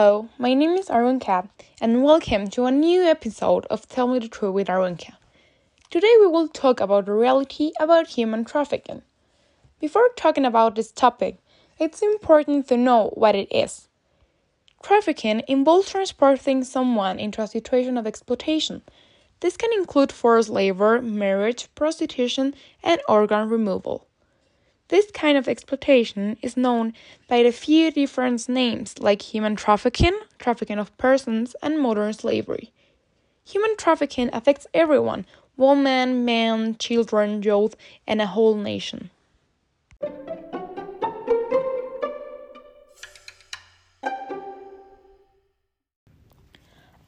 Hello, my name is Arunka, and welcome to a new episode of Tell Me the Truth with Arunka. Today we will talk about the reality about human trafficking. Before talking about this topic, it's important to know what it is. Trafficking involves transporting someone into a situation of exploitation. This can include forced labor, marriage, prostitution, and organ removal. This kind of exploitation is known by a few different names like human trafficking, trafficking of persons, and modern slavery. Human trafficking affects everyone women, men, children, youth, and a whole nation.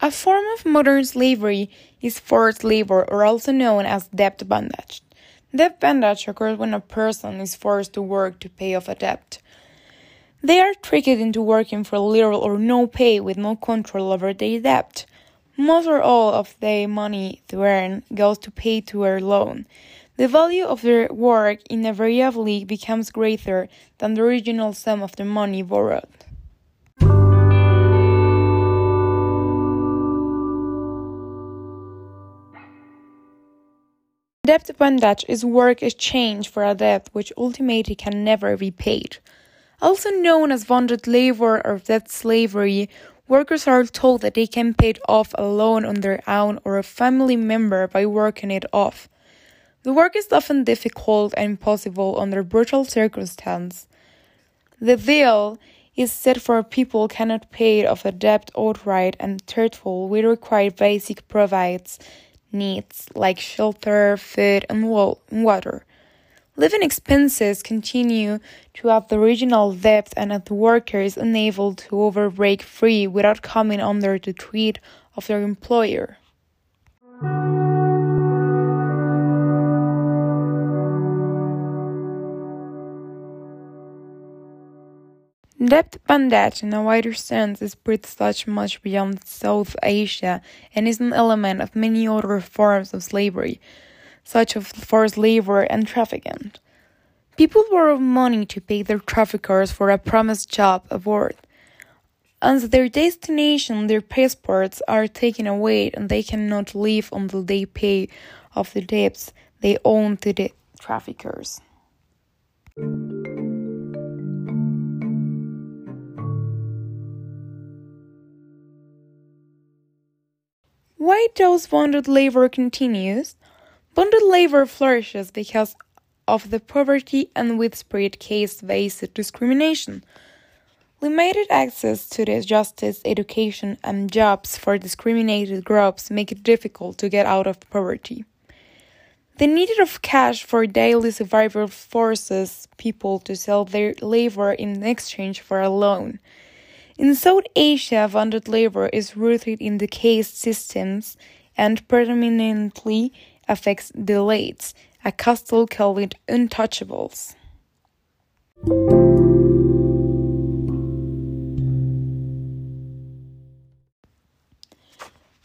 A form of modern slavery is forced labor, or also known as debt bondage. Debt bondage occurs when a person is forced to work to pay off a debt. They are tricked into working for little or no pay with no control over their debt. Most or all of the money they earn goes to pay to their loan. The value of their work invariably becomes greater than the original sum of the money borrowed. Debt bondage is work exchange for a debt which ultimately can never be paid. Also known as bonded labor or debt slavery, workers are told that they can pay off a loan on their own or a family member by working it off. The work is often difficult and impossible under brutal circumstances. The deal is set for people cannot pay off a debt outright and truthful will require basic provides needs like shelter, food, and water. Living expenses continue to have the original debt, and the worker is unable to over break free without coming under the threat of their employer. Debt bondage in a wider sense is spread such much beyond South Asia and is an element of many other forms of slavery, such as forced labor and trafficking. People borrow money to pay their traffickers for a promised job abroad. As their destination, their passports are taken away and they cannot leave until they pay off the debts they owe to the traffickers. Does bonded labor continues? Bonded labor flourishes because of the poverty and widespread caste-based discrimination. Limited access to the justice, education, and jobs for discriminated groups make it difficult to get out of poverty. The need of cash for daily survival forces people to sell their labor in exchange for a loan. In South Asia, bonded labor is rooted in the caste systems and predominantly affects the Dalits, a caste called untouchables.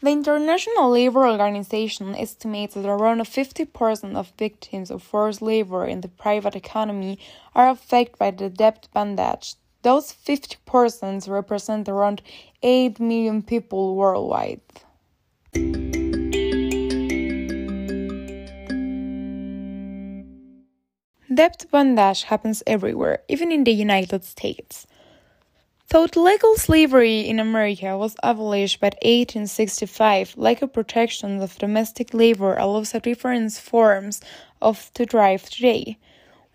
The International Labour Organization estimates that around 50% of victims of forced labor in the private economy are affected by the debt bondage those 50 persons represent around 8 million people worldwide. Debt bondage happens everywhere, even in the United States. Though legal slavery in America was abolished by 1865, legal protection of domestic labor allows a different forms of to thrive today.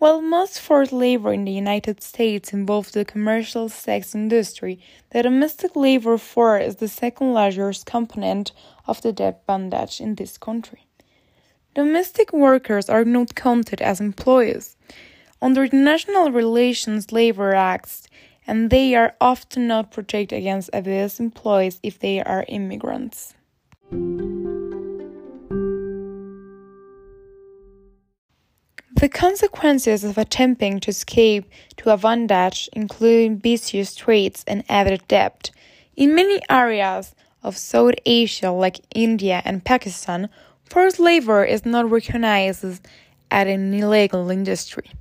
While most forced labor in the United States involves the commercial sex industry, the domestic labor force is the second largest component of the debt bondage in this country. Domestic workers are not counted as employees under the National Relations Labor Acts, and they are often not protected against abuse employees if they are immigrants. The consequences of attempting to escape to a bondage include vicious traits and added debt. In many areas of South Asia, like India and Pakistan, forced labor is not recognized as an illegal industry.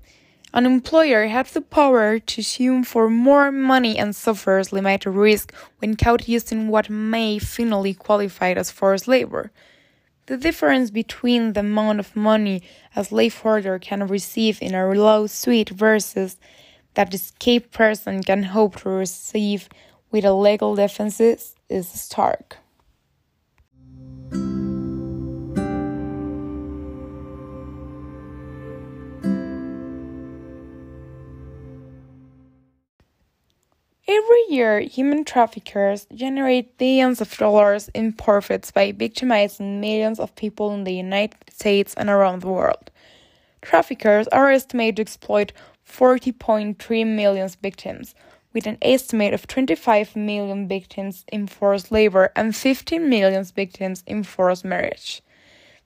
An employer has the power to sue for more money and suffers limited risk when caught using what may finally qualify as forced labor. The difference between the amount of money a slaveholder can receive in a lawsuit versus that the escaped person can hope to receive with a legal defense is stark. Year, human traffickers generate billions of dollars in profits by victimizing millions of people in the United States and around the world. Traffickers are estimated to exploit 40.3 million victims, with an estimate of 25 million victims in forced labor and 15 million victims in forced marriage.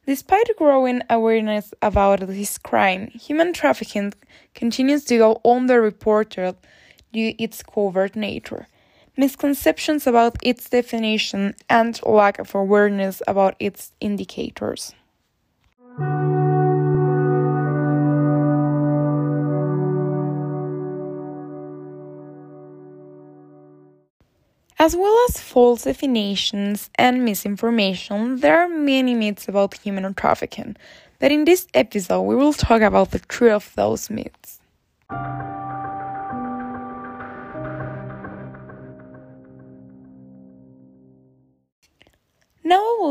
Despite growing awareness about this crime, human trafficking continues to go underreported due its covert nature, misconceptions about its definition, and lack of awareness about its indicators. As well as false definitions and misinformation, there are many myths about human trafficking, but in this episode we will talk about the truth of those myths.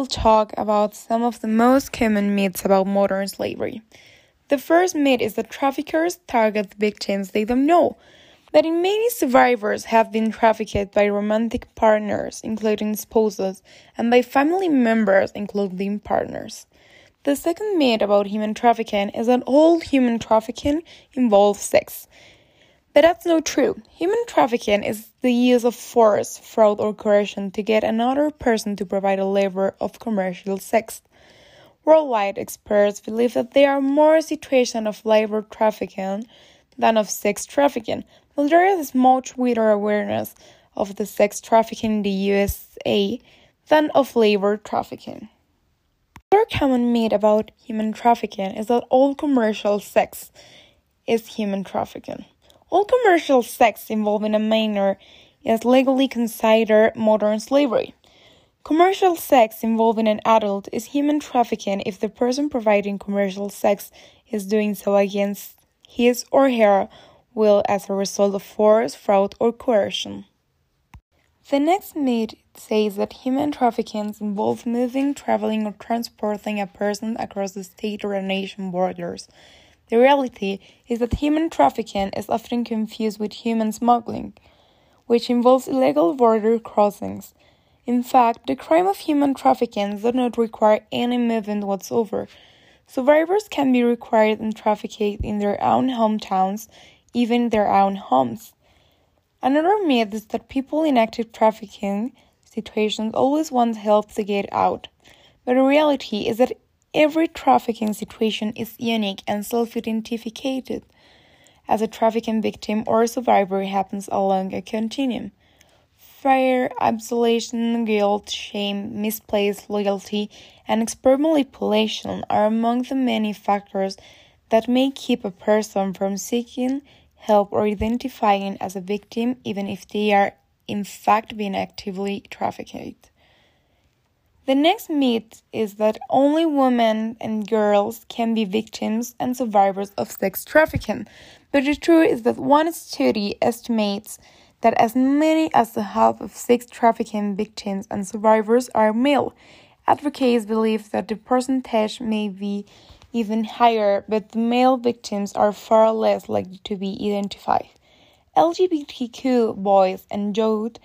Will talk about some of the most common myths about modern slavery. The first myth is that traffickers target victims they don't know, that in many survivors have been trafficked by romantic partners, including spouses, and by family members, including partners. The second myth about human trafficking is that all human trafficking involves sex. But that's not true. Human trafficking is the use of force, fraud, or coercion to get another person to provide a labor of commercial sex. Worldwide experts believe that there are more situations of labor trafficking than of sex trafficking, but there is much greater awareness of the sex trafficking in the USA than of labor trafficking. Another common myth about human trafficking is that all commercial sex is human trafficking. All commercial sex involving a minor is legally considered modern slavery. Commercial sex involving an adult is human trafficking if the person providing commercial sex is doing so against his or her will as a result of force, fraud, or coercion. The next myth says that human trafficking involves moving, traveling, or transporting a person across the state or nation borders. The reality is that human trafficking is often confused with human smuggling, which involves illegal border crossings. In fact, the crime of human trafficking does not require any movement whatsoever. Survivors can be required and trafficked in their own hometowns, even their own homes. Another myth is that people in active trafficking situations always want help to get out. But the reality is that Every trafficking situation is unique and self identified as a trafficking victim or survivor happens along a continuum. Fear, isolation, guilt, shame, misplaced loyalty, and expert manipulation are among the many factors that may keep a person from seeking help or identifying as a victim even if they are in fact being actively trafficked. The next myth is that only women and girls can be victims and survivors of sex trafficking. But the truth is that one study estimates that as many as the half of sex trafficking victims and survivors are male. Advocates believe that the percentage may be even higher, but the male victims are far less likely to be identified. LGBTQ boys and youth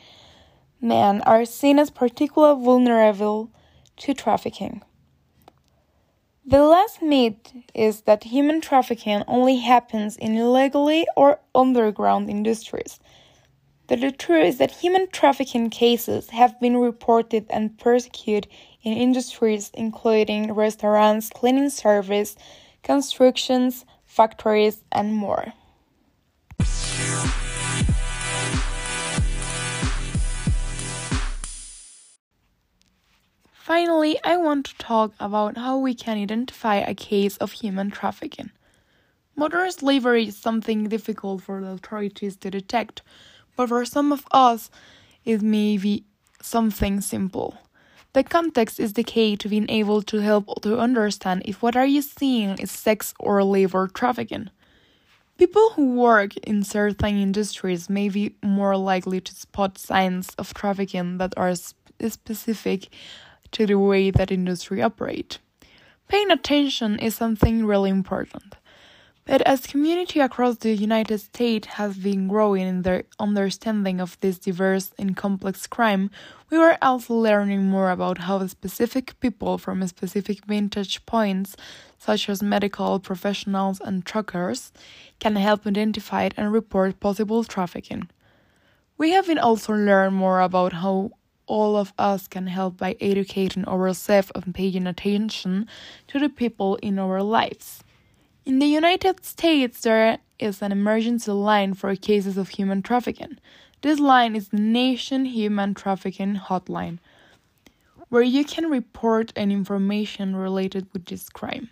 men are seen as particularly vulnerable to trafficking. The last myth is that human trafficking only happens in illegally or underground industries. But the truth is that human trafficking cases have been reported and persecuted in industries including restaurants, cleaning service, constructions, factories, and more. Finally, I want to talk about how we can identify a case of human trafficking. Modern slavery is something difficult for the authorities to detect, but for some of us, it may be something simple. The context is the key to being able to help to understand if what are you seeing is sex or labor trafficking. People who work in certain industries may be more likely to spot signs of trafficking that are specific to the way that industry operate. Paying attention is something really important. But as community across the United States has been growing in their understanding of this diverse and complex crime, we were also learning more about how specific people from specific vantage points, such as medical professionals and truckers, can help identify and report possible trafficking. We have also learn more about how all of us can help by educating ourselves and paying attention to the people in our lives. In the United States, there is an emergency line for cases of human trafficking. This line is the Nation Human Trafficking Hotline, where you can report any information related with this crime.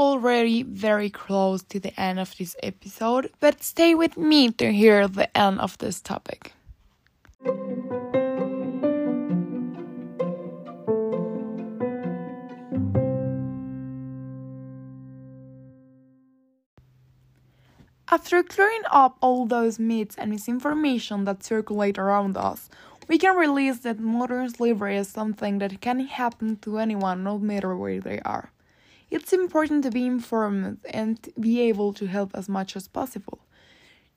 Already very close to the end of this episode, but stay with me to hear the end of this topic. After clearing up all those myths and misinformation that circulate around us, we can realize that modern slavery is something that can happen to anyone no matter where they are. It's important to be informed and be able to help as much as possible.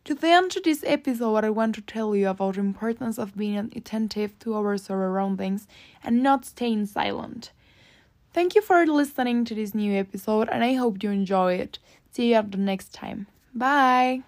To the end of this episode, I want to tell you about the importance of being attentive to our surroundings and not staying silent. Thank you for listening to this new episode, and I hope you enjoy it. See you at the next time. Bye!